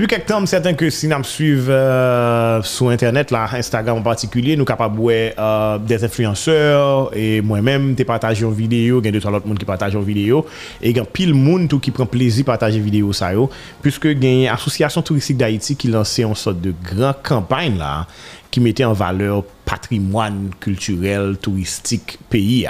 Depi kek tan, m certain ke si nan m suiv euh, sou internet la, Instagram en partikulye, nou kapab wè euh, des influenceur, e mwen mèm te pataje yon video, gen 2-3 lot moun ki pataje yon video, e gen pil moun tou ki pren plezi pataje video sa yo, pwiske gen Asosyasyon Touristik d'Haïti ki lanse yon sot de gran kampany la, qui mettait en valeur patrimoine culturel, touristique, pays.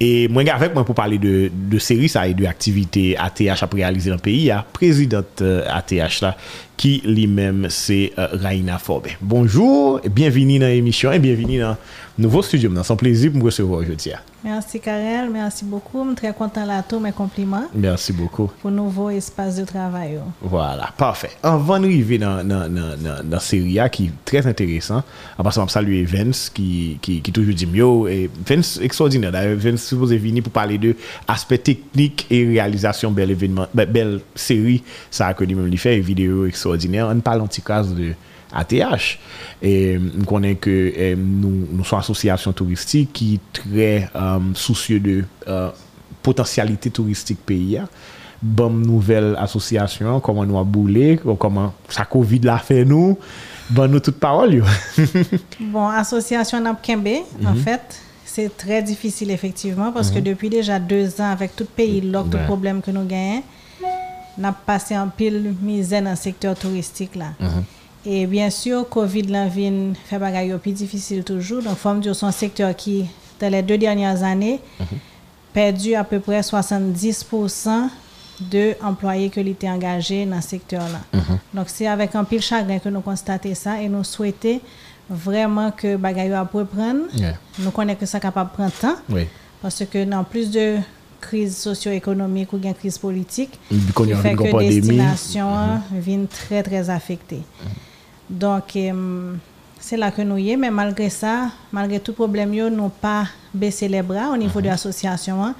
Et moi, avec moi pour parler de, de séries ça et de activités ATH à réaliser dans le pays, la présidente euh, ATH là, qui lui-même c'est euh, Raina Forbe. Bonjour, bienvenue dans l'émission et bienvenue dans nouveau studio. C'est un plaisir pour me recevoir aujourd'hui. Merci Karel, merci beaucoup. Je suis très content là tous mes compliments Merci beaucoup. pour nouveau espace de travail. Voilà, parfait. Avant d'arriver dans, dans, dans, dans, dans série A, qui est très intéressant, en passant à saluer Vince, qui, qui, qui toujours dit mieux, et Vince extraordinaire. D'ailleurs, Vince supposé venir pour parler de aspect technique et réalisation belle événement, be- belle série, ça que lui-même lui fait, une vidéo extraordinaire. On parle en petit cas de ATH. Et connaît que euh, nous, nous sommes association touristique qui est très euh, soucieux de euh, potentialité touristique pays. Bonne nouvelle association, comment nous a boulé, comment ça Covid l'a fait nous, bon nous toute parole. yo. Bon, association Napkembe, en Mhm. fait, c'est très difficile effectivement parce que depuis déjà deux ans, avec tout pays, lock, tout Ouais. problème que nous gagnons, nous avons passé en pile misère dans le secteur touristique là. Mhm. Et bien sûr, Covid l'a fait bagaille plus difficile toujours. Donc, faut me dire son secteur qui, dans les deux dernières années, Mhm. perdu à peu près 70% de employés que étaient engagés dans ce secteur-là. Mhm. Donc, c'est avec un pile chagrin que nous constatons ça et nous souhaitons vraiment que bagaille a reprendre. Yeah. Nous connaissons que ça capable de prendre temps Oui. parce que dans plus de crise socio-économique ou bien crise politique, qui fait que pandémie. Mhm. destination viennent très très affectées. Donc euh, c'est là que nous y est, mais malgré ça, malgré tout problème, nous pas baissé les bras au niveau Mhm. de l'association. hein.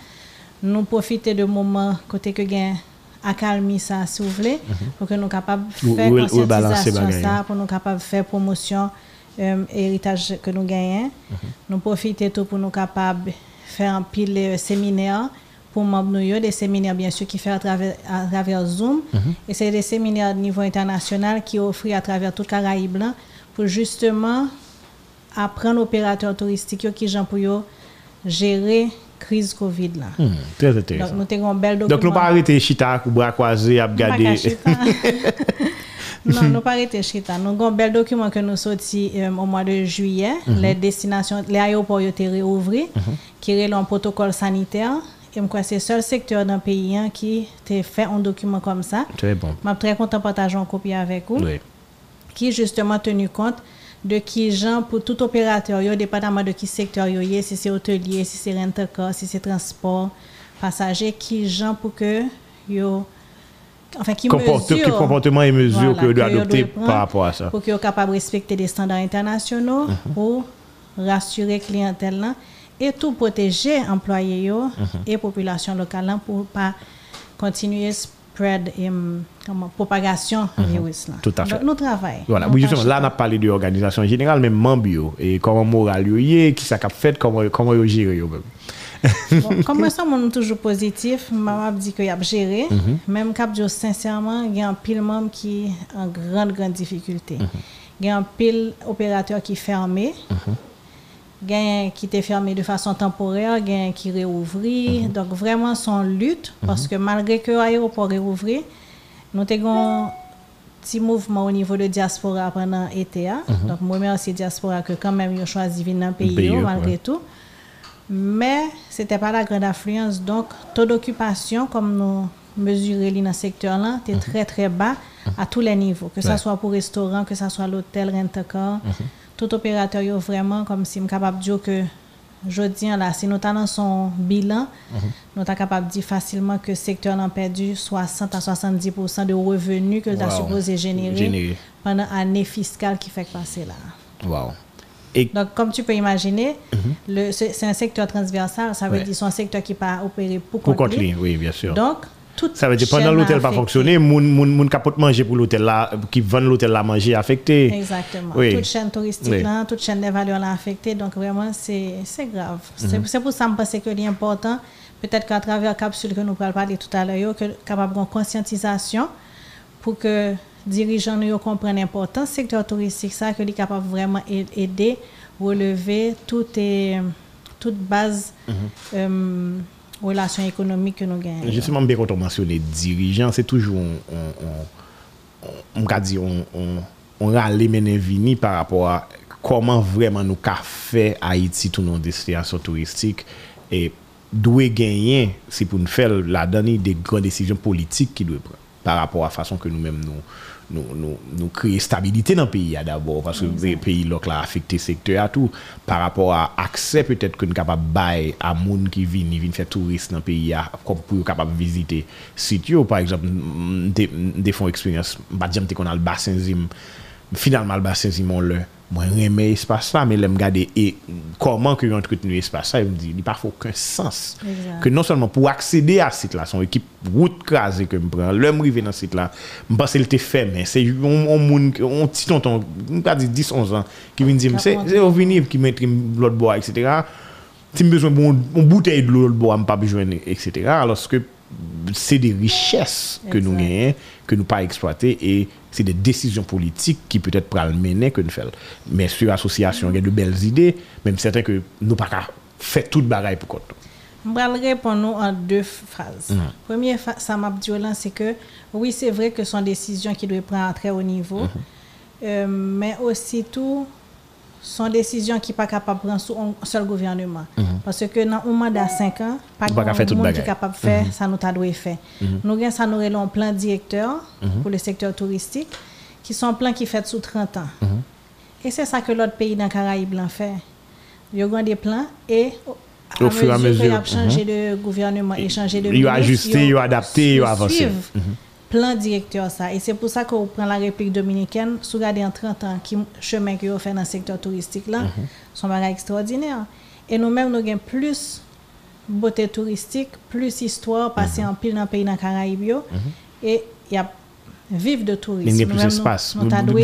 Nous profiter de moments côté que gain accalmie ça s'il vous plaît, pour que nous capables de faire ou- conscientisation ça, pour nous capables de faire promotion euh, héritage que nous gagnons. Nous profiter tout pour nous capables de faire un pile euh, séminaire pour membres des séminaires bien sûr qui fait à travers, à travers Zoom. Et c'est des séminaires de niveau international qui offrent à travers toute Caraïbe là, pour justement apprendre aux opérateurs touristiques qui gens pour gérer crise Covid là. Hmm, très Donc intéressant. nous avons un bel document. Donc, nous pas chita ou bras croisés à regarder. non, nous pas arrêter chita. Nous avons un bel document que nous sorti euh, au mois de juillet. Les destinations, les aéroports ont été réouverts, qui est un protocole sanitaire. C'est le seul secteur dans le pays hein, qui a fait un document comme ça. Très bon. Je suis très content de partager une copie avec vous. Oui. qui justement tenu compte de qui gens pour tout opérateur, yo, dépendamment de qui secteur yo est, si c'est hôtelier, si c'est rent-a-car, si c'est transport, passager, qui gens pour que yo enfin qui Comporte- mesure comportement et mesure Voilà, que doit adopter par rapport à ça. pour qu'ils soient capables de respecter des standards internationaux Mhm. pour rassurer clientèle là et tout protéger employés yo Mhm. et population locale pour pas continuer spread et hum, comment propagation virus là. Mhm. Tout à fait. Donc, nous travaillons. Voilà, Nous oui, justement, là, on a parlé de l'organisation générale, mais membre, yo, et comment moral yo est, qui ça cap fait, comment, comment yo gère yo même. Bon, comme ça, mon toujours positif, maman dit que y a géré. Mhm. Même cap dire sincèrement, il y a un pile membre qui en grande grande difficulté. Mhm. Il y a un pile opérateur qui fermé. Mhm. Un qui était fermé de façon temporaire, un qui réouvrit. Mhm. Donc vraiment son lutte parce que malgré que l'aéroport réouvri, nous avons un petit mouvement au niveau de diaspora pendant l'été. hein. Donc moi merci diaspora que quand même ils ont choisi venir dans le pays, Mhm. Pays, ouais. malgré tout. Mais ce n'était pas la grande affluence. Donc, taux d'occupation, comme nous mesurons dans ce secteur-là, était très, très bas à tous les niveaux. Que ce Mhm. Ouais. soit pour restaurant, que ce soit l'hôtel, rent-a-car. Mhm. Tout opérateur, yo, vraiment, comme si capable de dire que je dis là, si nous avons son bilan, Mhm. nous sommes capable de dire facilement que le secteur a perdu 60 à 70% de revenus que Wow. supposé générer, pendant l'année fiscale qui fait passer là. Wow. Et Donc, comme tu peux imaginer, le- c'est c'est un secteur transversal. Ça veut Mhm. Ouais. dire c'est un secteur qui pas opéré pour, pour compte lui. lui, oui, bien sûr. Donc, toute ça veut dire pendant l'hôtel pas fonctionner, moun moun moun capote manger pour l'hôtel là, qui vend l'hôtel là manger affecté. Exactement. Oui. Toute chaîne touristique Oui. là, toute chaîne des valeurs là affectée. Donc, vraiment, c'est c'est grave. C'est- C'est pour ça que je pense que c'est important. Peut-être qu'à travers la capsule que nous parler tout à l'heure, que capable de conscientisation pour que dirigeants nous comprennent l'importance du secteur touristique, ça, que est capable vraiment aider, relever toutes et toute base mm -hmm. Relations économiques que nous gagnons. Justement, bien quand on mentionne les dirigeants, c'est toujours, on, on, on, par rapport à comment vraiment nous fait Haïti tout nos destinations touristiques et d'où gagner, c'est pour nous faire la dernière des grandes décisions politiques qui doivent prendre par rapport à la façon que nous-mêmes nous nous, nous, nous créer stabilité dans le pays d'abord, parce que le pays là, affecté le secteur à tout, par rapport à accès peut-être que nous capable bailler à gens qui viennent, viennent faire tourisme dans le pays, comme pour capable visiter site par exemple, des fonds expérience, pas dire qu'on a le bassin Zim, Finalman, basen si mon lè, mwen reme espas sa, men lè m gade, e koman ki yon entretenu espas sa, e m di, li pa fòk un sens. Exact. Ke non sonman pou aksede a sit la, son ekip wout krasè ke m pran, lè m rive nan sit la, m basè l te fè men, se yon moun, yon ti tonton, m pa di 10-11 an, ki vin di m, se yon vini ki metri m blot bo a, etc. Ti m bezwen bon, m boutei blot bo a, m pa bejwen, etc. Aloske, c'est des richesses que nous gagnons, que nous pas exploiter et c'est des décisions politiques qui peut-être pourraient le mener que nous faisons. Mais sur l'association, il y a de belles idées, même certains que nous pas fait toute bagaille pour quoi. Je vais répondre en deux phrases. Mm Première, ça m'a dit c'est que oui, c'est vrai que ce sont des décisions qui doivent prendre à très haut niveau, mm-hmm. euh, mais aussi tout son décision qui n'est pas capable de prendre sous un seul gouvernement. Mhm. Parce que dans un mandat de 5 ans, pas de monde qui est capable de faire, mm -hmm. ça nous doit faire. Mm -hmm. Nous avons ça nous un plan directeur mhm. pour le secteur touristique, qui sont plans qui fait sous 30 ans. Mhm. Et c'est ça que l'autre pays dans Caraïbes fait. Ils ont des plans et au fur et à mesure, ils ont changé de gouvernement et changé de Ils ont ajusté, ils ont adapté, ils ont avancé plan directeur ça. Et c'est pour ça qu'on prend la République dominicaine, sous regarder en 30 ans, qui chemin que vous fait dans le secteur touristique là, mm sont extraordinaires. Et nous-mêmes, nous avons plus beauté touristique, plus histoire, passer mhm. en pile dans le pays dans Caraïbes. Mhm. Et il y a vivre de tourisme. Il y a plus d'espace.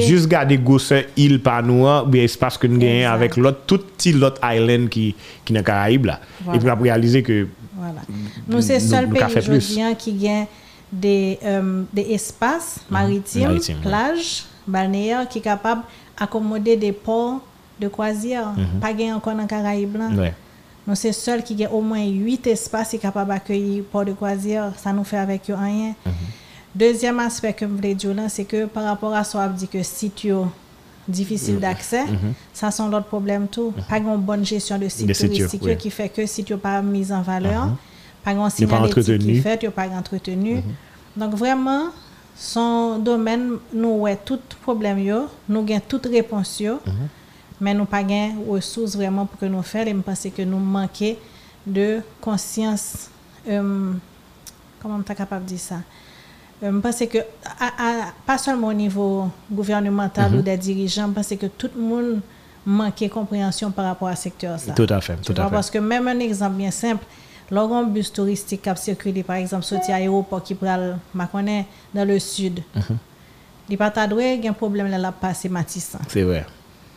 Juste garder Gosse île par nous, bien espace que nous gagnons avec l'autre, tout petit l'autre island qui, qui est dans Caraïbes là. Et puis réaliser que. Voilà. Nous, c'est le seul pays qui gagne des, euh, des espaces mhm. maritimes, plages, balnéaires qui sont capables d'accommoder des ports de croisière. Mhm. Pas gain encore dans Caraïbes. Nous sommes seuls qui ont au moins 8 espaces qui sont capables d'accueillir port de croisière. Ça nous fait avec eux rien. Mhm. Deuxième aspect que je voulais dire, c'est que par rapport à ce qu'on dit que site difficile d'accès, ça sont l'autre problème tout. Pas une bonne gestion de site touristique qui fait que si tu pas mis en valeur, pas grand signalétique qui fait, tu pas entretenu. Donc vraiment, son domaine, nous avons tout problème, nous avons toute réponse, mhm. mais nous n'avons pas de ressources vraiment pour que nous fassions. Et je pense que nous manquons de conscience. Euh, comment on est capable de dire ça? Euh, je pense que, pas seulement au niveau gouvernemental mhm. ou des dirigeants, je pense que tout le monde manque de compréhension par rapport à ce secteur. Ça. Tout à fait. Tout à fait. Parce que même un exemple bien simple, Lorsqu'un bus touristique a circulé, par exemple, sorti à l'aéroport qui prend dans le sud, mm -hmm. il pas un problème là, la passer Matisse. C'est vrai.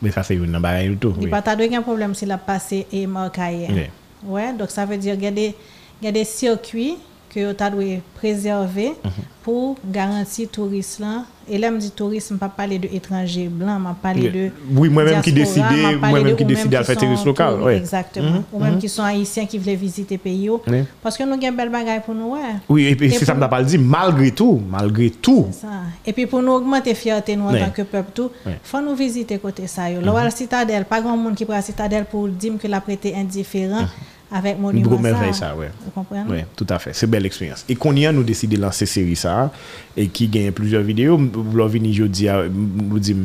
Mais ça, c'est une barrière du tout. Il pas un problème si la passer et Marcaille. Oui. Ouais, donc ça veut dire qu'il y, y, a des circuits que dois préserver mm -hmm. pour garantir tourisme là et là me dit tourisme pas parler de étrangers blancs m'a parler de oui moi-même qui décide moi-même qui décide à faire tourisme local oui exactement mm -hmm. ou même mm -hmm. qui sont haïtiens qui veulent visiter pays oui. parce que nous avons belle bagaille pour nous ouais. oui et puis c'est ça me pas dit malgré tout malgré tout ça et puis pour nous augmenter fierté nous en tant que peuple tout faut nous visiter côté ça yo mm -hmm. la citadelle pas grand monde qui prend la citadelle pour dire que la prêté indifférent avec mon numéro. ça, ouais. Vous comprenez? Oui, tout à fait. C'est une belle expérience. Et qu'on y a, nous décidé de lancer série ça, et qui gagne plusieurs vidéos. Vous l'avez jeudi, vous dites,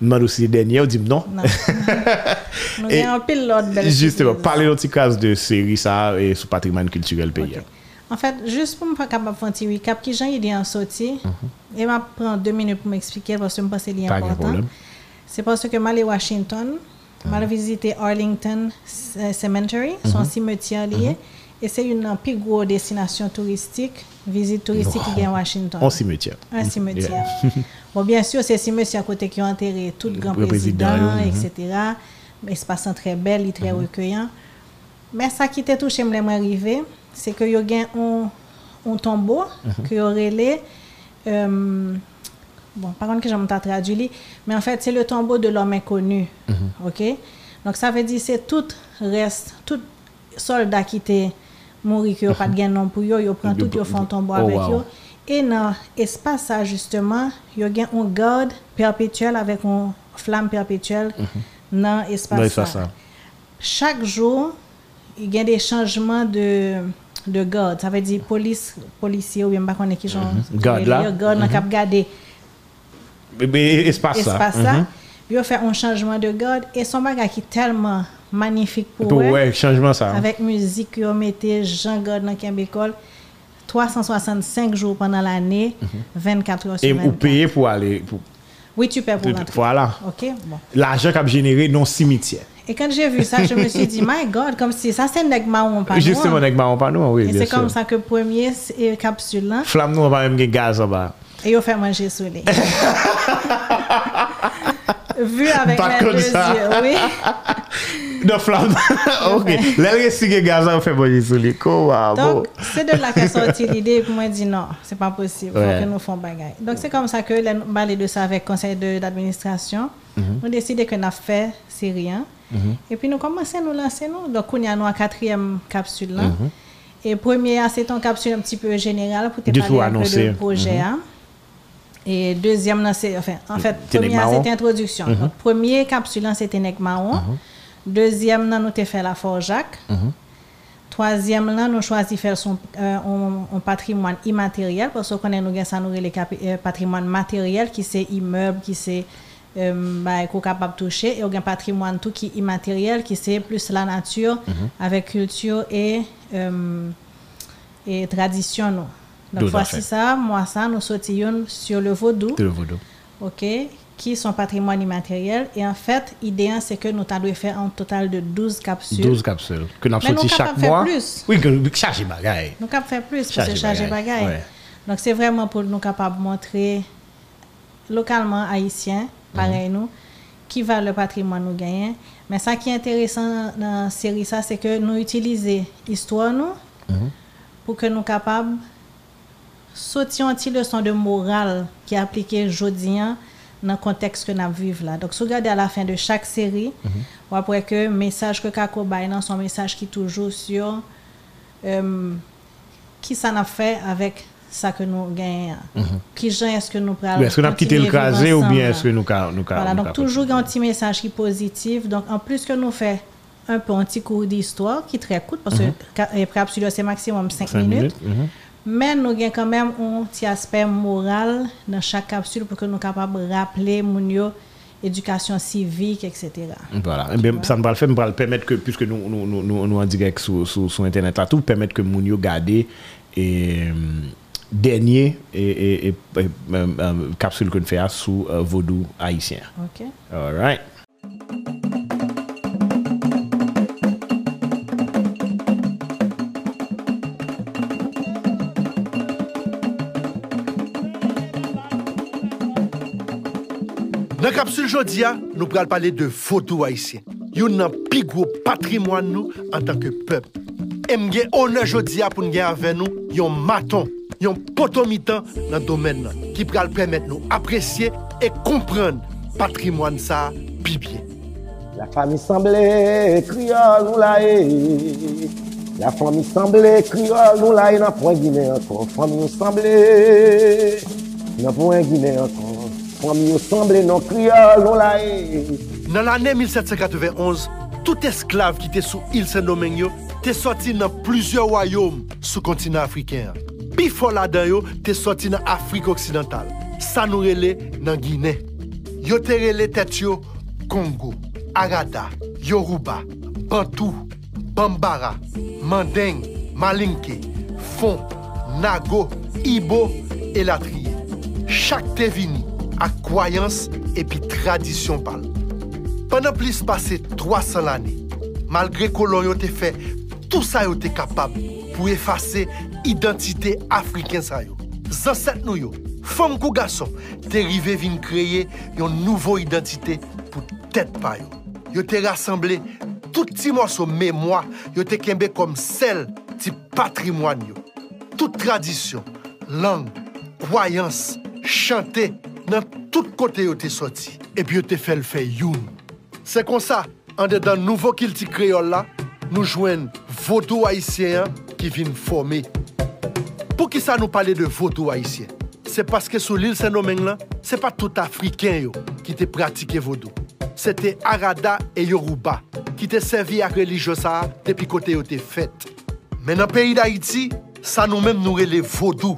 nous aussi dernier, vous dites non. Non. nous avons un pile l'autre Justement, parlez d'un petit cas de série ça, et sur patrimoine culturel pays. En fait, juste pour me faire capable de faire un recap, qui j'ai idée en sortie, mm-hmm. et m'a prendre deux minutes pour m'expliquer, parce que je pense que c'est important. C'est parce que je suis allé à Washington, j'ai visité Arlington euh, Cemetery, son mhm. cimetière lié. Mhm. Et c'est une plus grosse destination touristique, visite touristique qui est à Washington. Un cimetière. Un cimetière. bon, bien sûr, c'est cimetière à côté qui ont enterré tout le grand président, etc. Espace très bel, et très mhm. recueillant. Mais ça qui t'a touché, je arriver, c'est qu'il y a un, un tombeau qui aurait les. Bon, par contre que j'aime traduit, mais en fait, c'est le tombeau de l'homme inconnu. Mhm. OK? Donc, ça veut dire c'est tout reste, tout soldat qui était mort, qui n'a pas de gain non pour eux, ils prennent tout, ils font tombeau Oh, avec wow. eux. Et dans l'espace, ça, justement, il y a un garde perpétuel avec une flamme perpétuelle dans l'espace. Mhm. Dans l'espace. Chaque jour, il y a des changements de, de garde. Ça veut dire police, policier ou bien pas qu'on est qui genre. Garde là. Garde dans cap garder Mais, mais espace ça. Espace ça. Mm-hmm. Ils ont fait un changement de garde et son bagage qui est tellement magnifique pour eux. Ouais, changement ça. Avec musique qu'ils ont mis Jean Garde dans Québec 365 jours pendant l'année, mm -hmm. 24 heures sur et 24. Et vous payez pour aller pour... Oui, tu payes pour l'entrée. Voilà. OK, bon. L'argent qu'a généré non cimetière. Et quand j'ai vu ça, je me suis dit, my God, comme si ça, c'est Neg Maron pas Justement, Neg Maron Panou, oui. Et c'est comme ça que premier capsule là. Flamme nous, on va même gaz en bas. Et il fait manger sous les. Vu avec Pas mes comme deux ça. yeux, oui. Non, flamme. ok. Il reste que gaz, on fait manger sur les. Donc, c'est de là qu'est sorti l'idée, et puis moi, dis non, c'est pas possible, Ouais. faut que nous fassions bagaille. Donc, c'est comme ça que nous parlé de ça avec le conseil de- d'administration. Mhm. Nous décidé que nous avons fait, c'est rien. Et puis, nous commençons à nous lancer, nous. Donc, a nous en quatrième capsule là. Mhm. Et premier, c'est une capsule un petit peu générale pour te Du parler tout un peu de projet. hein. Et deuxième, c'est, enfin, en fait, c'était introduction. Mhm. Donc, premier capsule, c'était Marron. Deuxième, là, nous avons fait la Forjac. Mhm. Troisième, là, nous choisi faire son euh, un, un patrimoine immatériel parce qu'on nous ça nous les patrimoine matériel qui c'est immeuble, qui c'est euh, bah, qu'on capable de toucher et on a un patrimoine tout qui est immatériel qui c'est plus la nature Mhm. avec culture et euh, et tradition nous. Donc voici ça, moi ça nous sortions sur le vaudou. Le vaudou. OK, qui sont patrimoine immatériel. Et en fait, l'idée, c'est que nous devons faire un total de 12 capsules. 12 capsules. Que nous nous sorti chaque mois. plus. Oui, que charger bagaille. Nous capable faire plus parce Charger bagaille, ouais. Donc, c'est vraiment pour nous capables de montrer localement haïtien, pareil Mhm. nous, qui va le patrimoine nous gagner. Mais ça qui est intéressant dans la série, ça, c'est que nous utilisons l'histoire nous Mhm. pour que nous capables sortir une petite leçon de morale qui est appliquée aujourd'hui dans le contexte que nous vivons là. Donc, si vous regardez à la fin de chaque série, on après que le message que Kako Baye nan, son message qui est toujours sur euh, qui ça n'a fait avec ça que nous gagnons. Qui gens est-ce que nous prenons Mhm. Est-ce qu'on a quitté le crasé ou bien est-ce que nous ca- Voilà, nous donc toujours un petit message qui est positif. Donc, en plus que nous fait un peu un petit cours d'histoire qui est très court parce que ca- euh, capsule c'est maximum 5, Mhm. Cinq minutes. minutes. Mais nous avons quand même un petit aspect moral dans chaque capsule pour que nous soyons capables de rappeler mon éducation civique, etc. Voilà. Eh bien, ça me va le permettre que, puisque nous, nous, nous, nous, nous en direct sur, sur, sur Internet là, tout permettre que moun yo gade et, euh, dernier et, et, et, et, euh, euh, capsule que nous faisons sous euh, vaudou haïtien. OK? All right. kapsul jodi a, nou pral pale de vodou haisyen. Yon nan pi gwo patrimwan nou an tanke pep. E mgen one jodi a pou ngen ave nou yon maton, yon potomitan nan domen nan. Ki pral premet nou apresye e kompren patrimwan sa pi bie. La fami sanble kriol nou la e, la fami sanble kriol nou la e nan pwen gine anko, fami nou sanble nan pwen gine anko. Fami yo semble non kriol, non la e. Nan l'anè 1791, tout esklav ki te sou il Saint-Domingue yo, te soti nan plizye wayom sou kontina Afriken. Pi fola dan yo, te soti nan Afrik Oksidental. Sa nou rele nan Gine. Yo te rele tet yo, Kongo, Arada, Yoruba, Bantou, Bambara, Mandeng, Malinke, Fon, Nago, Ibo, Elatriye. Chak te vini. ak kwayans epi tradisyon pal. Pendan plis pase 300 lane, malgre kolon yo te fe, tout sa yo te kapab pou efase identite Afriken sa yo. Zanset nou yo, fom kou gason, te rive vin kreye yon nouvo identite pou tet pa yo. Yo te rassemble tout ti morso memwa, yo te kembe kom sel ti patrimwan yo. Tout tradisyon, lang, kwayans, chante, nan tout kote yo te soti, epi yo te fel fe youn. Se kon sa, an de dan nouvo kilti kreol la, nou jwen vodou haisyen ki vin fome. Pou ki sa nou pale de vodou haisyen? Se paske sou l'il senomen lan, se pa tout Afriken yo ki te pratike vodou. Se te Arada e Yoruba ki te servi ak religyosa depi kote yo te fet. Men an peyi da Haiti, sa nou men nou rele vodo.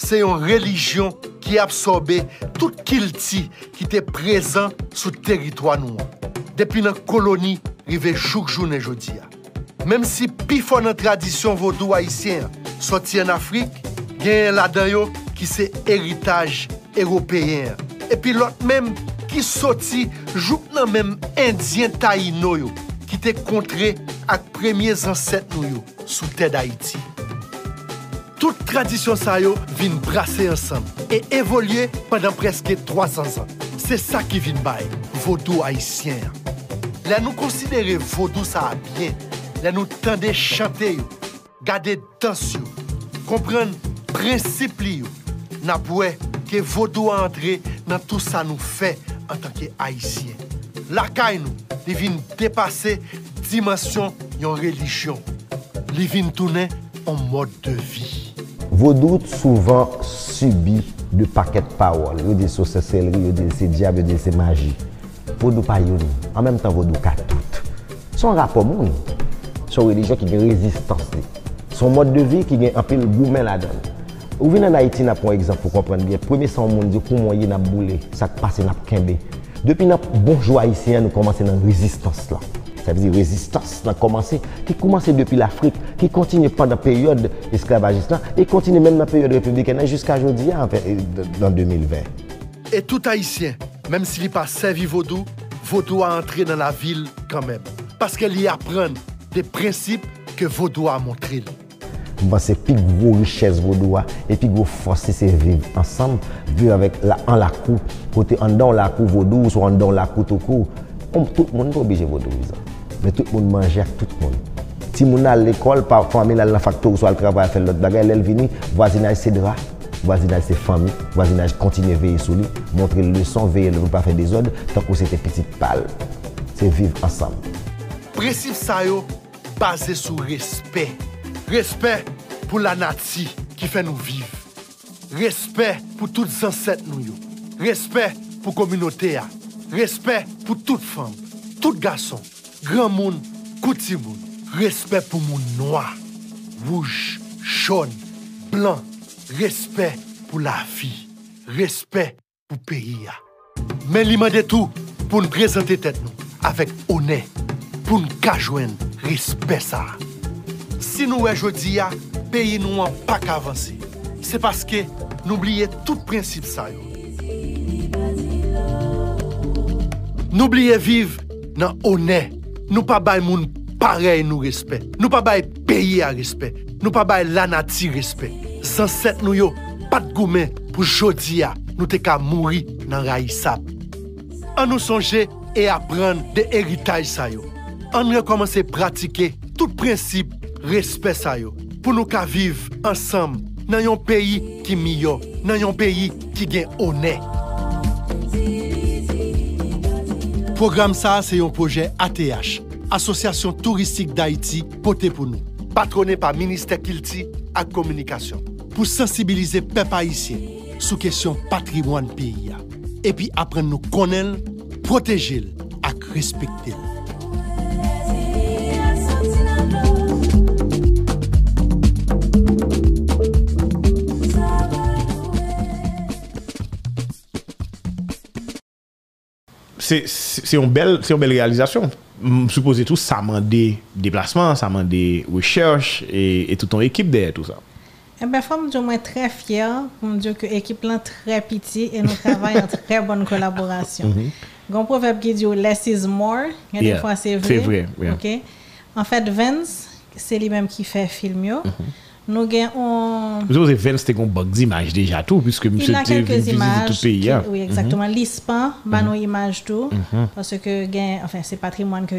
se yon relijyon ki absorbe tout kilti ki te prezan sou teritwa nou an. Depi nan koloni, rive chouk jounen jodi a. Mem si pi fon nan tradisyon vodou haisyen soti an Afrik, gen la dayo ki se eritaj eropeyen. Epi lot menm ki soti jouk nan menm Indyen Taino yo ki te kontre ak premye zanset nou yo sou ted Haiti. Tout tradisyon sa yo vin brase ansam e evolye pandan preske 300 an. Se sa ki vin bay, vodou haisyen. La nou konsidere vodou sa a bien, la nou tende chante yo, gade dans yo, kompren prinsip li yo, na ke vodou a antre nan tout sa nou fe an tanke haisyen. La kay nou, li vin depase dimasyon yon relisyon. Li vin en mode de vie. Vos doutes souvent subis de paquets de paroles. Vous dites c'est sorcellerie, vous dites c'est diable, vous dites c'est magie. Vos doutes pas yon. En même temps, vos doutes qu'à toutes. Son rapport moun, son religion qui gagne résistance. Son mode de vie qui gagne un peu le gourmet là-dedans. Ou venez en Haïti, n'a pour exemple, pour comprendre bien. Premier sans monde, dit comment yon a boulé, ça passe n'a kembe. Depuis n'a bonjour haïtien, nous commençons dans résistance là. Rezistans la. Sa vizi rezistans nan komanse. Ki komanse depi l'Afrique. Ki kontine pandan peryode esklavagist la. E kontine men nan peryode republikan nan jiska jodi ya. En 2020. Et tout haïtien, même s'il n'est pas servi vaudou, vaudou a entré dans la ville quand même. Parce qu'elle y apprend des principes que vaudou a montré. Mwen se pi gwo riches vodou a, e pi gwo fos se vive ansam, vive avèk an lakou, kote an dan lakou vodou, ou so an dan lakou tokou. Tout moun pou obije vodou vizan. men tout moun manje ak tout moun. Ti moun al l'ekol, pa fami lal nan faktor ou so al travay a fel lot bagay, lèl vini, wazinaj se dra, wazinaj se fami, wazinaj kontine veye sou li, montre le son, veye lèl pou pa fè de zon, tankou se te pitit pal. Se viv ansam. Presif sa yo, base sou respè. Respè pou la nati ki fè nou viv. Respè pou tout zanset nou yo. Respè pou kominote ya. Respè pou tout fam, tout gason. gran moun, kouti moun, respect pou moun noa, wouj, chon, blan, respect pou la fi, respect pou peyi ya. Men li mande tou pou nou prezante tet nou, avèk one, pou nou kajwen respect sa. Si nou wè jodi ya, peyi nou an pak avansi. Se paske nou bliye tout prinsip sa yo. Nou oubliye viv nan one, nou pa bay moun parey nou respet. Nou pa bay peyi a respet. Nou pa bay lanati respet. San set nou yo, pat goumen pou jodi ya nou te ka mouri nan rayi sab. An nou sonje e apren de eritaj sa yo. An nou yo pratike tout prinsip respet sa yo. Pou nou ka viv ansam nan yon peyi ki miyo, nan yon peyi ki gen one. Program sa se yon proje ATH, Asosyasyon Touristik d'Haïti, pote pou nou. Patrone pa Ministè Kilti ak Komunikasyon. Pou sensibilize pep haïsyen sou kesyon patrimwan ya. Epi apren nou konen, protejil ak respektil. C'est une belle, c'est une belle réalisation. Supposez tout, ça m'a des déplacements, ça m'a des recherches et, et toute ton équipe derrière tout ça. Eh bien, je suis très fier pour me dire que l'équipe est très petite et nous travaillons en très bonne collaboration. Il y a un proverbe qui dit less is more. A des fois, c'est vrai. C'est vrai. Okay? En fait, Vince, c'est lui-même qui fait film. Mm -hmm. Nous avons. Vous avez Vince, c'était un bug d'image déjà tout, puisque a quelques images. tout pays. qui- hein. Oui, exactement. L'ISPAN, bah, nos images tout. Parce que, enfin, c'est patrimoine que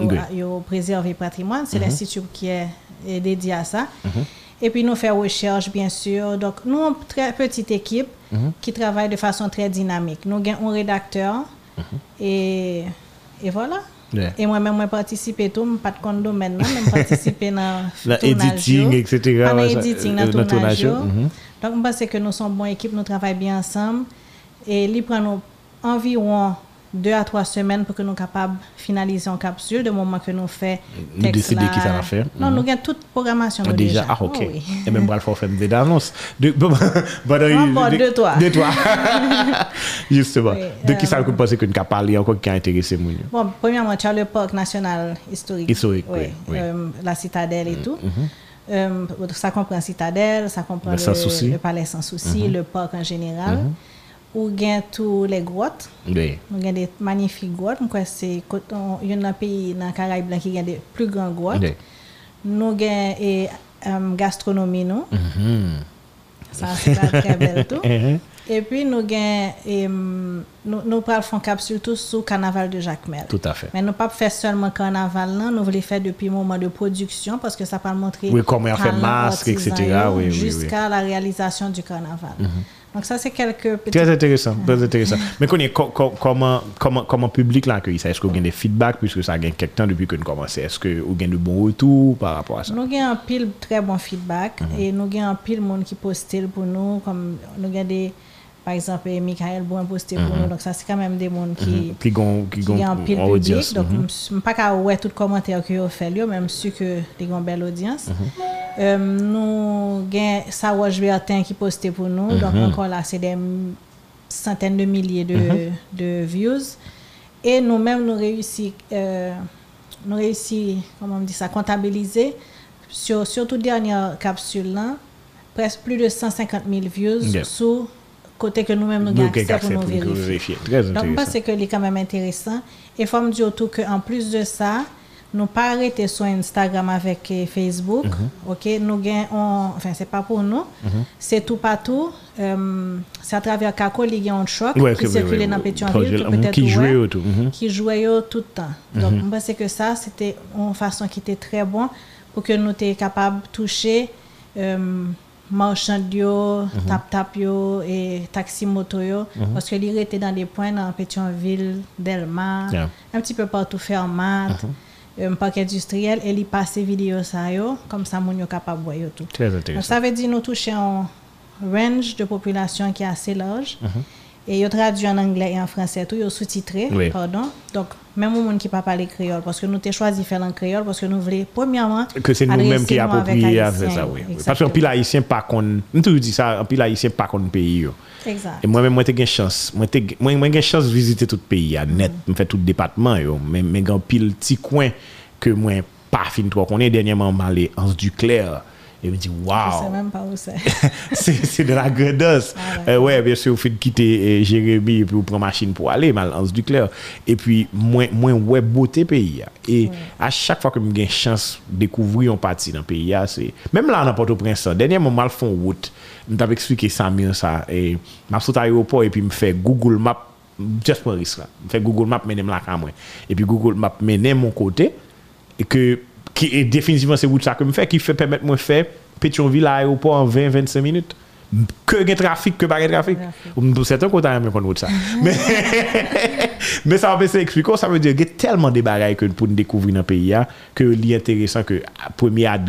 Oui. yo préservé patrimoine. C'est l'institut qui est, dédié à ça. Et puis, nous faisons recherche, bien sûr. Donc, nous, une très petite équipe qui travaille de façon très dynamique. Nous avons un rédacteur et, et voilà. Yeah. Et moi-même, moi participé tout, pas de compte domaine, non, même participé dans Dans le tournage, editing, yo. etc., Pas dans ouais, ça, editing, euh, dans le dans tournage. mhm. Donc, je pense que nous sommes une bonne équipe, nous travaillons bien ensemble. Et il prend environ deux à trois semaines pour que nous capables finaliser en capsule, de moment que nous faisons. Nous décider qui ça va faire. Non, Mhm. nous avons toute programmation Ah, déjà, déjà? ah ok. Oh, oui. Et même pour le faire des annonces. De, Ah, de toi. De toi. Justement. Oui, de qui euh, ça que vous pensez que nous avons parlé encore qui a intéressé moi Bon, premièrement, tu as le parc national historique. Historique, oui, oui. Mhm, euh, la citadelle et tout. Euh, ça comprend citadelle, ça comprend Le le, Sans Souci. Mhm. le palais sans souci, le parc en général. Ou gain tous les grottes. Oui. Nous avons des magnifiques grottes. C'est côté- on- il y a un pays dans le Caraïbe qui a des plus grandes grottes. Oui. Nous avons et euh, gastronomie nous. Mhm. Ça c'est très belle tout. Mhm. Et puis nous avons hum, nous font capsule tout sur carnaval de Jacmel. Tout à fait. Mais nous pas faire seulement carnaval là, nous voulons faire depuis le moment de production parce que ça peut montrer Oui, comment on fait masque, etc. Oui, oui, oui. jusqu'à la réalisation du carnaval. Donc ça c'est quelques petits Très intéressant, très intéressant. Mais comment, comment, comment public l'a accueilli ça? Est-ce que vous avez des feedbacks puisque ça a gagné quelques temps depuis que nous commençons? Est-ce que vous avez de bons retours par rapport à ça? Nous avons un pile très bon feedback et nous avons un pile monde qui postile pour nous comme nous avons des par exemple, Michael Bouin posté pour mhm. nous. Donc, ça, c'est quand même des monde mhm. qui, qui, qui ont pile public. Donc, mhm. je ne pas qu'à ouais tout commentaire que vous faites, même si que des ont belle audience. Euh, nous avons Sarouage Bertin qui posté pour nous. Donc, encore là, c'est des centaines de milliers de, de views. Et nous-mêmes, nous réussissons, euh, nous réussi comment on dit ça, comptabiliser sur, sur toute dernière capsule là, presque plus de 150 000 views sur côté que nous-mêmes nous Nous accès pour nous vérifier. Très Donc, je pense que c'est quand même intéressant. Et il faut me dire tout qu'en plus de ça, nous pas arrêter sur Instagram avec euh, Facebook. Mhm. OK, nous gagnons, enfin, c'est pas pour nous, c'est tout partout. Euh, c'est à travers Kako, il y a un choc Ouais, qui circulait oui, dans oui. Pétionville, tout mhm, peut-être qui jouait ouais, autour, mhm. qui jouait tout le temps. Donc, je pense que ça, c'était une façon qui était très bon pour que nous étions capables de toucher euh, marchands yo, Mhm. tap-tap yo et taxi moto yo, parce que il était dans des points dans Pétionville, Delma, Yeah. un petit peu partout Fermat, un parc industriel, et il passait vidéo ça yo, comme ça moun yo capable voir tout. Très Donc, intéressant. ça veut dire nous toucher un range de population qui est assez large. Et yo traduit en anglais et en français, tout yo sous-titré, Oui. pardon. Donc, même au monde qui pas parler créole, parce que nous t'ai choisi faire en créole, parce que nous voulons, premièrement, que c'est nous-mêmes qui nous avec ça, oui. oui. Parce qu'un pile haïtien pas qu'on, nous toujours dit ça, un pile haïtien pas qu'on pays. Exact. Et moi-même, moi, j'ai une chance. Moi, j'ai j'ai chance de visiter tout le pays, à net. Je fais tout le département. Mais, un pile petit coin que moi, pas fin qu'on est dernièrement allé en du clair. Et me dis, Je sais waouh! même pas où c'est. c'est de la gredance. Ah, Euh, ouais, bien sûr, vous faites quitter euh, Jérémy et puis vous prenez machine pour aller, mal Anse du Clair. Et puis, moins, moins ouais, beauté pays. Et à chaque fois que j'ai une chance de découvrir un parti dans le pays, c'est. Même là, dans Port-au-Prince, dernièrement, mal font route. Je t'avais expliqué ça mieux, ça. Et je suis à l'aéroport et puis je fais Google Maps, just pour risque là. Je fais Google Maps, mener la caméra. Et puis Google Maps mener mon côté. Et que Ki e definitivman se wout sa ke m fè, ki fè pèmèt mwen fè Petionville a aéroport an 20-25 minut. Ke gen trafik, ke ba gen trafik. Ou m pou sèten kontan mwen kon wout sa. Mè... Men sa mwen se ekspliko, sa mwen diyo ge telman de bagay ke pou nou dekouvri nan peyi ya, ke li enteresan ke premier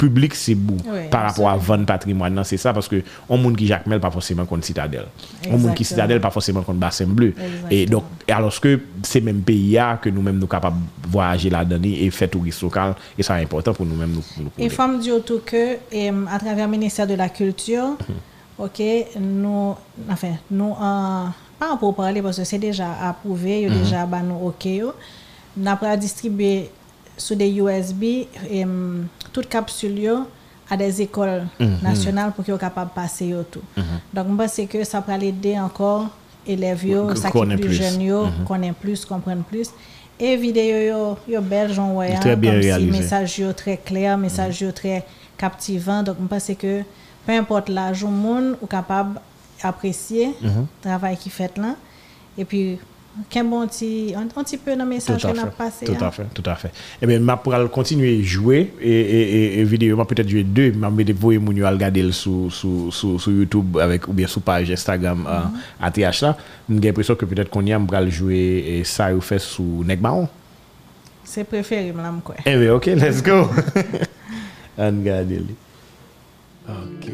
publik se bou oui, par rapport a van patrimoine nan, se sa, paske on moun ki jakmel pa fonseman kon citadel. Exactement. On moun ki citadel pa fonseman kon basen bleu. Et donc, aloske se men peyi ya ke nou men nou kapab voyaje la dani e fet turist lokal, e sa important pou nou men nou konen. E fam diyo tou ke, a traver Ministère de la Culture, mhm. Ok, nous, enfin, nous, en, pas en pour parler parce que c'est déjà approuvé, il y a déjà bah, nous ok, nous avons distribué sur des USB eh, toute capsule yo à des écoles nationales pour qu'ils soient capables de passer yo tout. Donc, je pense que ça peut aider encore élèves yo, ça qui plus plus. jeunes connaissent plus, comprennent plus. Et vidéo yo, yo belle, j'en vois, Très bien comme si réalisé. message yo très clair, message yo très captivant. Donc, je pense que peu importe l'âge au monde, ou capable d'apprécier le travail qui fait là. Et puis, qu'un bon petit, un, un petit peu dans le message à qu'on a passé. Tout hein. à fait, tout à fait. Eh bien, je pourrais continuer à jouer et, et, et, et vidéo, je peut-être jouer deux, mais je vais vous à regarder sur, sur, sur, sur YouTube avec, ou bien sur page Instagram euh, ATH là. J'ai l'impression que peut-être qu'on y a, je jouer et ça, vous fait sur Negbaon. C'est préféré, madame. Eh bien, ok, let's go. On regarde. Ok.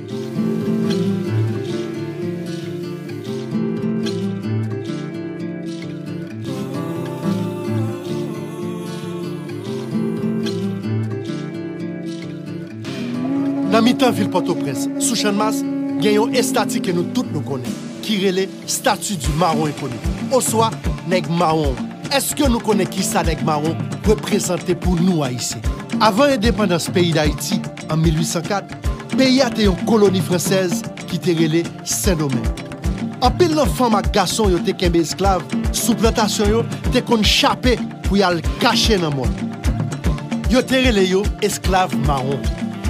Nan mitan vil Port-au-Prince, sou chanmas, gen yon estati ke nou tout nou konen, ki rele statu du maron ekonomik. Ou swa, neg maron. Eske nou konen ki sa neg maron represente pou nou a isi? Avan independans peyi d'Haïti, an 1804, peyi a te yon koloni fransez ki te rele Saint-Domingue. An pil nan fam ak gason yo te kembe esklav, sou plantasyon yo te kon chapè pou yal kache nan moun. Yo te rele yo esklav maron.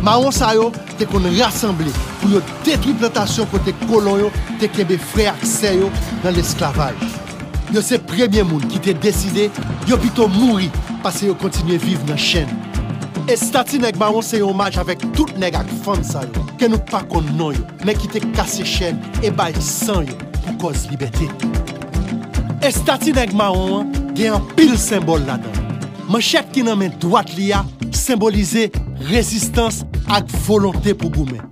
Maron sa yo te kon rassemble pou yo detwi plantasyon kote kolon yo te kembe frè ak se yo nan l'esklavaj. Yo se premye moun ki te deside yo pito mouri pase yo kontinye viv nan chen. E stati neg baron se yon maj avèk tout neg ak fam sa yo, ke nou pa kon non yo, men ki te kase chen e bay san yo pou koz libetè. E stati neg baron gen an pil sembol la dan. Manchet ki nan men dwat li ya, simbolize rezistans ak volontè pou goumen.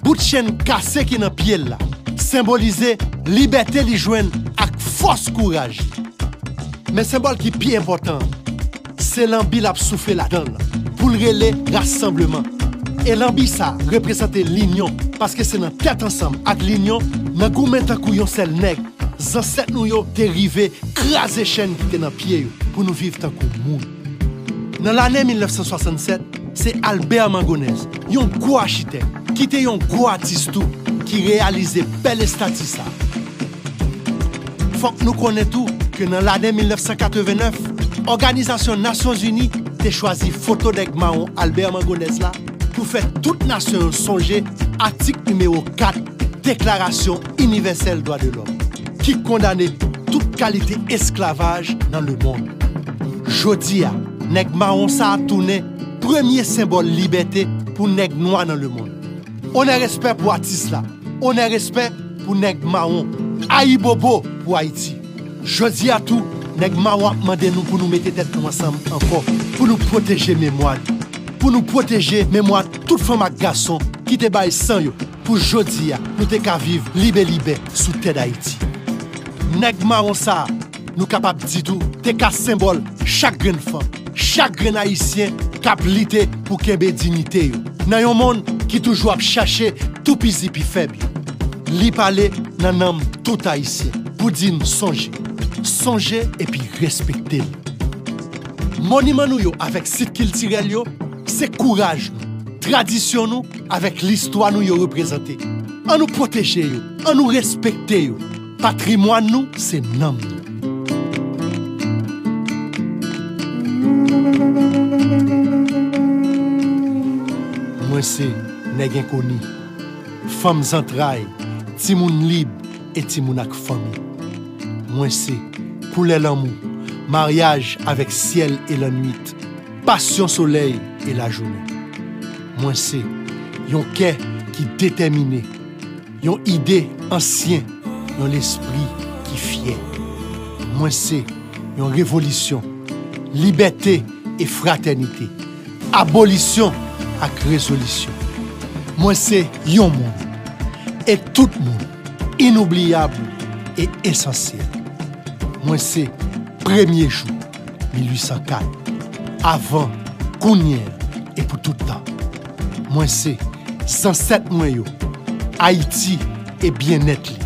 Bout chen kase ki nan piel la, simbolize libetè li jwen ak fos kouraj. Men sembol ki pi important, se lan bil ap soufe la dan la. Pou lrele rassembleman. E lambi sa represente linyon, paske se nan tet ansam ak linyon, nan goumen takou yon sel neg, zanset nou yo te rive kraze chen ki te nan pie yo, pou nou viv takou moun. Nan l'anè 1967, se Albert Mangonez, yon gwo architek, ki te yon gwo artistou, ki realize bel estati sa. Fok nou konen tou ke nan l'anè 1989, Organizasyon Nasyons Uni te chwazi foto dek maon Albert Mangonez la pou fè tout nasyon sonje atik numero 4 Deklarasyon Universel Doa de l'Homme ki kondane tout kalite esklavaj nan le moun. Jodi a, neg maon sa a toune premye symbol liberté pou neg noa nan le moun. On est respect pour artiste là. On est respect pour nèg marron. Aïe bobo pour Haïti. Je dis à tout, Nèg Mawa mandé nous pour nous mettre tête nous ensemble encore, pour nous protéger mémoire, pour nous protéger mémoire toute femme et garçon qui te baille sans yo, pour jodi nous te ka vivre libé libé sous terre d'Haïti. Nèg marron ça, nous capable dit tout, te ka symbole chaque grain femme, chaque grain haïtien Kap lite pour kembe dignité yo. Nan yon monde qui toujours ap chercher tout pisi pi faible. Li pale nan nam tout haïtien pour dire songer. sonje epi respekte l. Moniman nou yo avèk sit kiltirel yo, se kouraj nou, tradisyon nou avèk l'istwa nou yo reprezentè. An nou proteje yo, an nou respekte yo, patrimwan nou se nam nou. Mwen se negen koni, fam zantray, timoun lib, et timoun ak fami. mwen se, koule l'amou, mariage avek siel e la nuit, pasyon soley e la jounen. Mwen se, yon ke ki detemine, yon ide ansyen, yon l'esprit ki fye. Mwen se, yon revolisyon, liberté e fraternité, abolisyon ak rezolisyon. Mwen se, yon moun, et tout moun, inoubliable et essentiel. mwen se premye jou 1804 avan kounyen e pou touta mwen se 107 mwen yo Haiti e bien net li.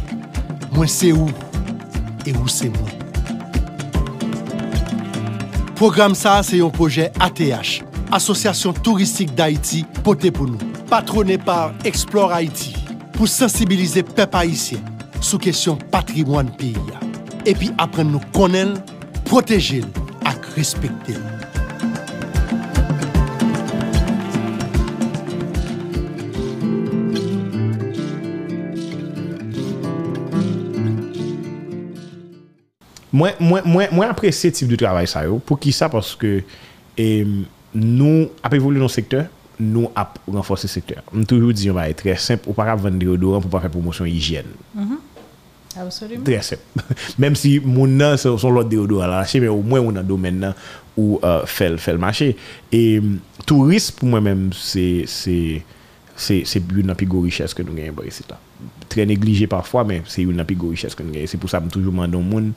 Mwen se ou e ou se mwen Program sa se yon proje ATH Asosyasyon Touristik d'Haïti pote pou nou Patrone par Explore Haïti pou sensibilize pep haïsyen sou kesyon patrimoine peyi ya epi apren nou konen, protejil ak respektil. Mwen, mwen, mwen, mwen apresye tip de travay sa yo, pou ki sa paske eh, nou ap evolu nan sektor, nou ap renforse sektor. Mwen toujou diyon ba e tre semp, ou pa para vende deodorant pou pa fè promosyon hijyen. Mm -hmm. Absolument. Tre semp. Mem si moun nan son son lot deodorant la lache, men ou mwen moun nan domen nan ou euh, fel, fel mache. E tourist pou mwen men, se, se, se, se yon nan pi go riches ke nou genyen ba isi la. Tre neglije parfwa, men se yon nan pi go riches ke nou genyen. Se pou sa m toujou mandon moun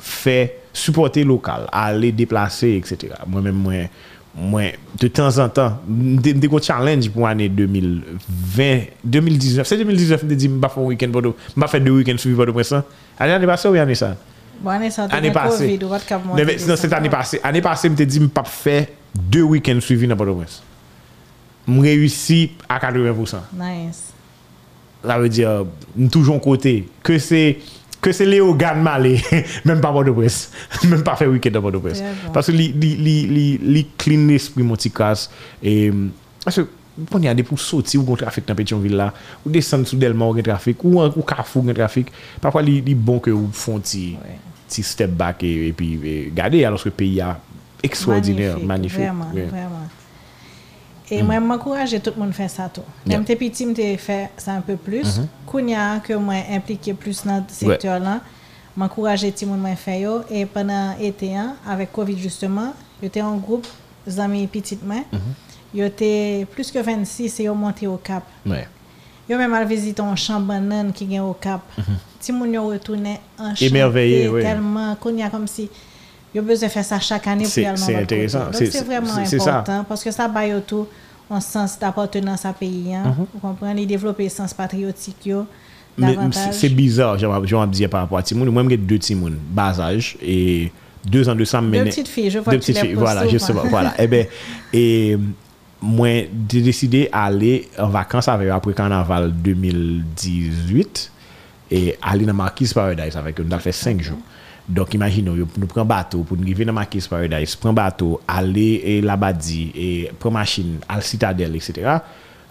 fè supporte lokal, ale deplase, etc. Mwen men Mwen, de tan san tan, mde kon challenge pou ane 2020, 2019, se 2019 mde di mba fè week-end bodo, mba fè 2 week-end suivi bodo prensan, ane ane basè ou ane sa? Bon ane sa, ane pasè, ane pasè, non, ane pasè mte di mpa fè 2 week-end suivi nan bodo prensan. Mwen reyusi a 80%. Nice. La ve di, m toujon kote, ke se... que c'est Léo Malé, même pas de presse, même pas fait week-end dans de presse. Parce que les clean l'esprit mon petit casse. Et, parce que quand il y a des pour sortir ou trafic dans Pétionville là, ou descendre sous Delma ou trafic, ou un Carrefour ou trafic, parfois il est bon que vous font petit step back et, puis garder alors que le pays est extraordinaire, magnifique. Vraiment, vraiment. Et moi, m'encourage tout le monde faire ça tout. Même tes petits, m'te fait ça un peu plus. Kounya que moi impliqué plus dans ce secteur là, m'encourage tout le monde moi faire yo. Et pendant été hein, avec Covid justement, j'étais en groupe amis petites mains. J'étais plus que 26 et yo monté au Cap. Yo même al visiter un champ banane qui est au Cap. Ti moun yo retourné enchanté Émerveillé, tellement qu'on y a comme si yo besoin faire ça chaque année pour aller c'est intéressant. C'est- vraiment important parce que ça baille tout un sens d'appartenance à pays hein. Vous comprenez, il développe le sens patriotique yo c'est bizarre, j'aimerais j'aimerais dire par rapport à Timoun. Moi, j'ai deux Timoun, bas âge, et deux ans de ça, Deux petites filles, je vois deux petites les filles, voilà, justement, voilà. Eh ben, et moi, j'ai décidé d'aller en vacances avec eux après carnaval 2018 et aller dans Marquis Paradise avec eux. On a fait cinq jours. Donc, imaginez, nous prenons bateau pour nous arriver dans Marquis Paradise, prendre bateau, aller et Labadi, et prendre machine, à la citadelle, etc.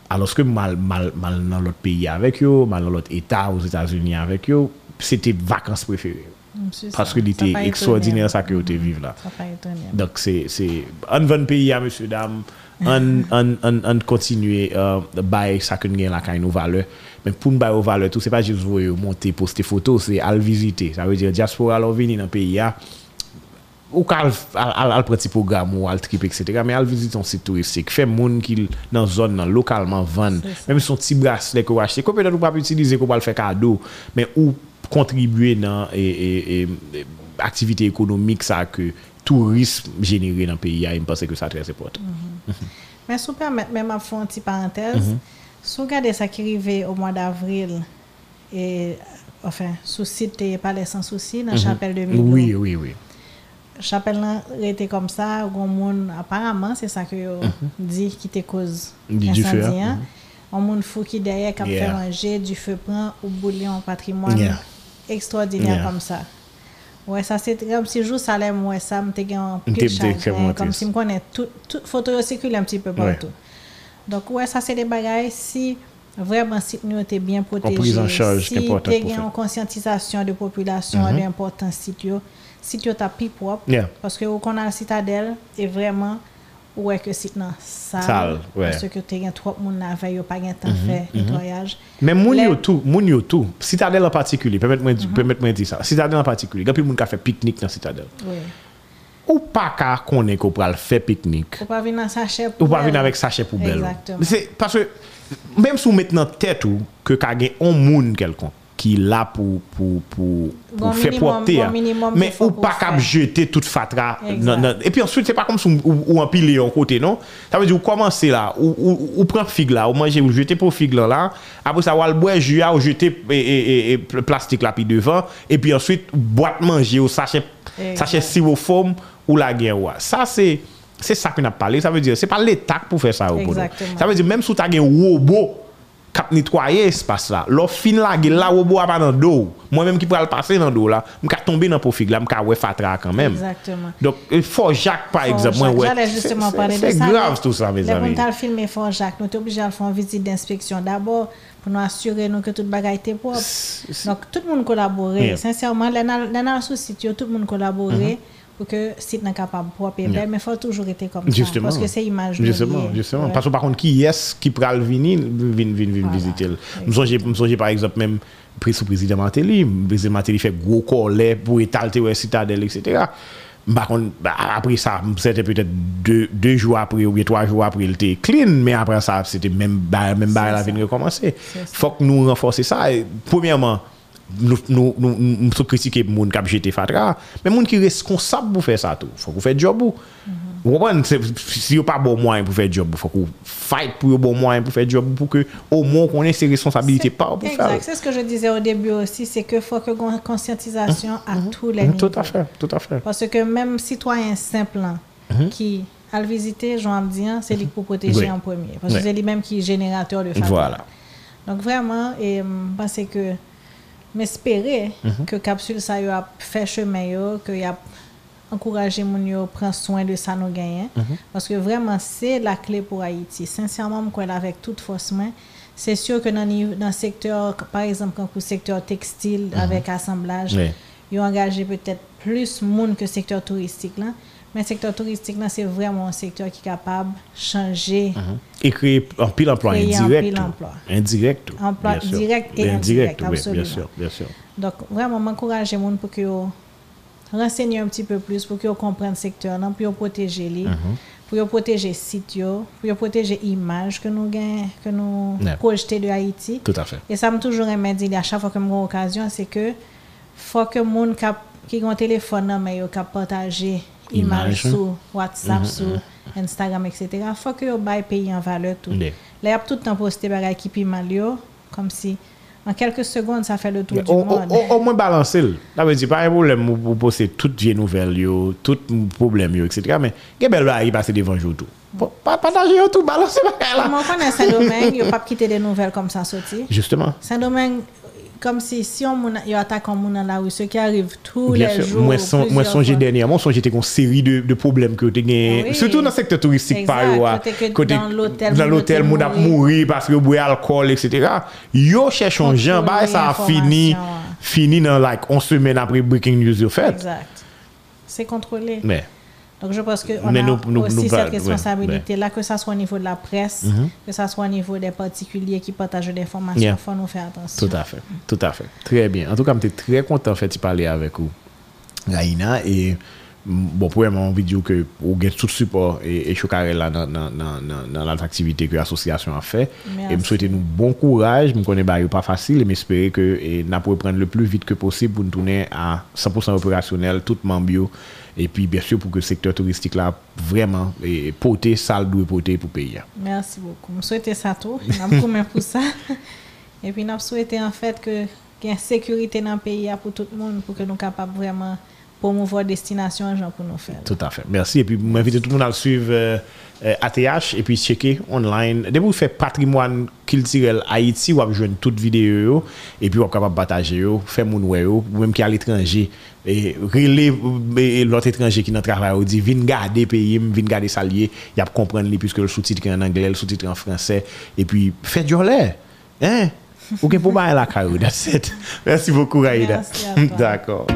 Alors que mal, mal, mal dans l'autre pays avec eux, mal dans l'autre État aux États-Unis avec eux, c'était vacances préférées. Ça. Parce que c'était extraordinaire étonné. ça que vous vivre là. Donc, c'est, c'est, on va pays à monsieur, dame, on, on continue, euh, bail ça que nous avons là, quand nous valeur. Mais pour nous aux valeurs, tout, c'est pas juste vous monter, poster photos, c'est le visiter. Ça veut dire, diaspora, alors venir dans le pays, là, ou qu'à al prendre petit programme ou al trip, etc. Mais al visiter un site touristique. Fait moun qui dans zone nan, localement vendre. Même son petit bracelet que vous achetez, qu'on ou pas utiliser, qu'on va le faire cadeau, mais ou contribuer dans et, et, et, et activité économique ça que tourisme généré dans le pays, je pense que ça très important. Mais si vous permettez, faire une Mhm. si vous regardez ça qui arrivait au mois d'avril, et enfin, sous site et Palais sans souci, dans la chapelle de Milo. Mhm. Oui, oui, oui. Chapelle là était comme ça, grand monde apparemment c'est ça que yo dit qui te cause Mhm. Incendie, hein. Un monde fou qui derrière qui a Yeah. fait manger du feu prend ou bouillon patrimoine Yeah. extraordinaire Yeah. comme ça. Ouais, ça c'est comme si ça l'aime ouais ça me gen un m'te très chagrin monté. comme si me connaît tout tout photo yo circule un petit peu partout. Donc ouais, ça c'est des bagailles si vraiment si nous était bien protégés, prise en charge, si faire. une conscientisation de population de l'importance site site ta pi propre Yeah. parce que qu'on a la citadelle et vraiment ouais que site nan sale, Sale, ouais. parce que te gen trop la veille yo pas gen temps faire nettoyage. Mais moun yo tout, moun yo tout, citadelle en particulier, permettez-moi permettez-moi dire ça. Citadelle en particulier, quand moun ka fait pique-nique dans citadelle. Oui. ou pa ka konen ko pral fè piknik. Ou pa vin nan sachè poubel. Ou pa vin avèk sachè poubel. Exactement. Se, parce, mèm sou mèt nan tèt ou, ke ka gen on moun kelkon. ki la pou, pou, pou, bon pou fè propte ya. Bon Men ou pa kap jete tout fatra. Nan, nan. E pi answit, se pa kom sou ou, ou anpi le yon kote, non? Ta vè di ou komanse la, ou, ou, ou pren fig la, ou manje, ou jete pou fig la la, apou sa wal bwen juya, ou jete e, e, e, plastik la pi devan, e pi answit, boat manje, ou sachet, sachet siroform, ou la gen wwa. Sa se, se sa ki nap pale, sa vè di, se pa letak pou fè sa ou kono. Sa vè di, menm sou ta gen wobo, kap nettoyer espace là, l'on fin gueule là robot pas dans dos. Moi même qui le passer dans dos là, m'ka tomber dans profig là, m'ka ouais fatra quand même. Exactement. Donc il faut Jacques par Fort exemple, moi ouais. C'est- grave tout ça mes amis. gens filmer Fort Jacques, nous sommes obligés de faire une visite d'inspection. D'abord, pour nous assurer nous que toute bagaille était propre. Donc, tout le monde collaborait. Yeah. Sincèrement, là, dans le yo, tout le monde collaborait pour que le site soit capable et belle, mais il faut toujours être comme Justement. ça. Parce que c'est image de Justement, justement. Ouais. Parce que par contre, qui est-ce qui venir, vin, vin, vin Voilà. visiter. Je me songe par exemple même pris sous président Matéli, président Matéli fait gros collet pour étaler ouais citadelle etc. Par contre, bah, après ça, c'était peut-être deux, deux jours après ou trois jours après, il était clean, mais après ça, c'était même bar, même bar la ça. venir recommencer. Ça. Faut que nous renforcer ça. Et, premièrement, nous nous nous nous critiquer moun qui jeté fatra, mais moun qui responsable pour faire ça tout. Faut qu'on fait job ou. Vous comprenez C'est- si vous pas bon moyen pour faire job, faut qu'on fight pour bon moyen pour faire job pour que au moins qu'on ait ses responsabilités pas pour faire. Exact. C'est ce que je disais au début aussi, c'est qu'il faut que une conscientisation à tous les Mhm, niveaux. Tout à fait, tout à fait. Parce que même citoyen simple hein, qui a le visiter, Jean hein, c'est lui pour protéger en premier. Parce que c'est lui-même qui est générateur de facteurs. Voilà. Donc vraiment, et je pense que m'espérer Mhm. que capsule ça y a fait chemin yo, que y a encouragé mon yo prendre soin de ça nous gagner Mhm. parce que vraiment c'est la clé pour Haïti. Sincèrement, je crois avec toute force main. C'est sûr que dans le secteur par exemple le secteur textile avec assemblage, Mhm. Oui. ils ont engagé peut-être plus monde que le secteur touristique là. Mais le secteur touristique là, c'est vraiment un secteur qui est capable de changer Et créer un pile emploi Créer un indirect. pile tout. emploi. Indirect. Emploi direct et indirect. absolument. Donc, vraiment, m'encourager les gens pour qu'ils renseignent un petit peu plus, pour qu'ils comprennent le secteur, non, pour qu'ils protéger les, Mhm. pour qu'ils protéger le site, yo, pour qu'ils protéger l'image que nous gagnons, que projetons de Haïti. Tout à fait. Et ça me toujours aimé à chaque fois que j'ai une occasion, c'est que faut que les gens qui ont un téléphone, mais ils Image. image sur WhatsApp, sur Instagram, etc. faut que ils baillent pays en valeur tout. Là, il y a tout le temps posté des qui pi mal yo, comme si en quelques secondes, ça fait le tour Mais du monde. au, moins balancer. le. Ça veut dire pas un problème pour poster toutes les nouvelles, yo, tout problème, yo, etc. Mais, quel bel va y passer devant jour tout. Pa- pa- Partager yo tout, balancer pas là. Comment on connaît Saint-Domingue, il pas quitter des nouvelles comme ça sorti. Justement. Saint-Domingue, comme si, si on moun- yo attaque un monde dans la rue, ce qui arrive tous Bien les sûr. jours. Moi, son, moi songé dernièrement, songé j'étais une série de, de problèmes que tu. Oui. Surtout dans le secteur touristique, par ah. Côté Côté- dans l'hôtel, Dans moun l'hôtel, moun a mouri parce que boit alcool, etc. Yo cherche un gens, bah, ça a fini, fini dans like 11 semaines après breaking news yo fait. Exact. C'est contrôlé. Mais, Donc je pense qu'on a nous- nous- aussi nous cette responsabilité-là, que ce soit au niveau de la presse, que ce soit au niveau des particuliers qui partagent des informations, il Yeah. faut nous faire attention. Tout à fait, tout à fait. Très bien. En tout cas, je suis très content en fait, de parler avec vous, Raina. Et bon, premièrement, on vidéo que vous avez tout support et, et chocaré là dans, dans, dans, dans, dans l'activité que l'association a fait. Merci. Et je souhaite nous bon courage. Je connais pas pas facile, mais j'espère que et, nous pourrons prendre le plus vite que possible pour nous tourner à 100% opérationnel, tout membre. yo. Et puis, bien sûr, pour que le secteur touristique là vraiment et, porter ça le doit porter pour le pays. Merci beaucoup. Je souhaite ça tout. Je pour ça. Et puis, je souhaite en fait que qu'il y ait sécurité dans le pays pour tout le monde, pour que nous capables vraiment promouvoir destination gens pour nous faire. Tout à fait. Merci. Et puis, m'invite tout le monde à le suivre euh, euh, ATH et puis checker online. Dès que vous faites patrimoine culturel Haïti, vous avez joué toute vidéo et puis vous êtes capable de partager, faire mon ou même qui est à l'étranger. Et euh, l'autre étranger qui dans le travail, ou dit, viens garder pays, viens garder salier, il y a comprendre puisque le sous-titre est en anglais, le sous-titre est en français. Et puis, faites du relais. Hein? Ok, pour la caillou, that's it. Merci beaucoup, à toi. D'accord.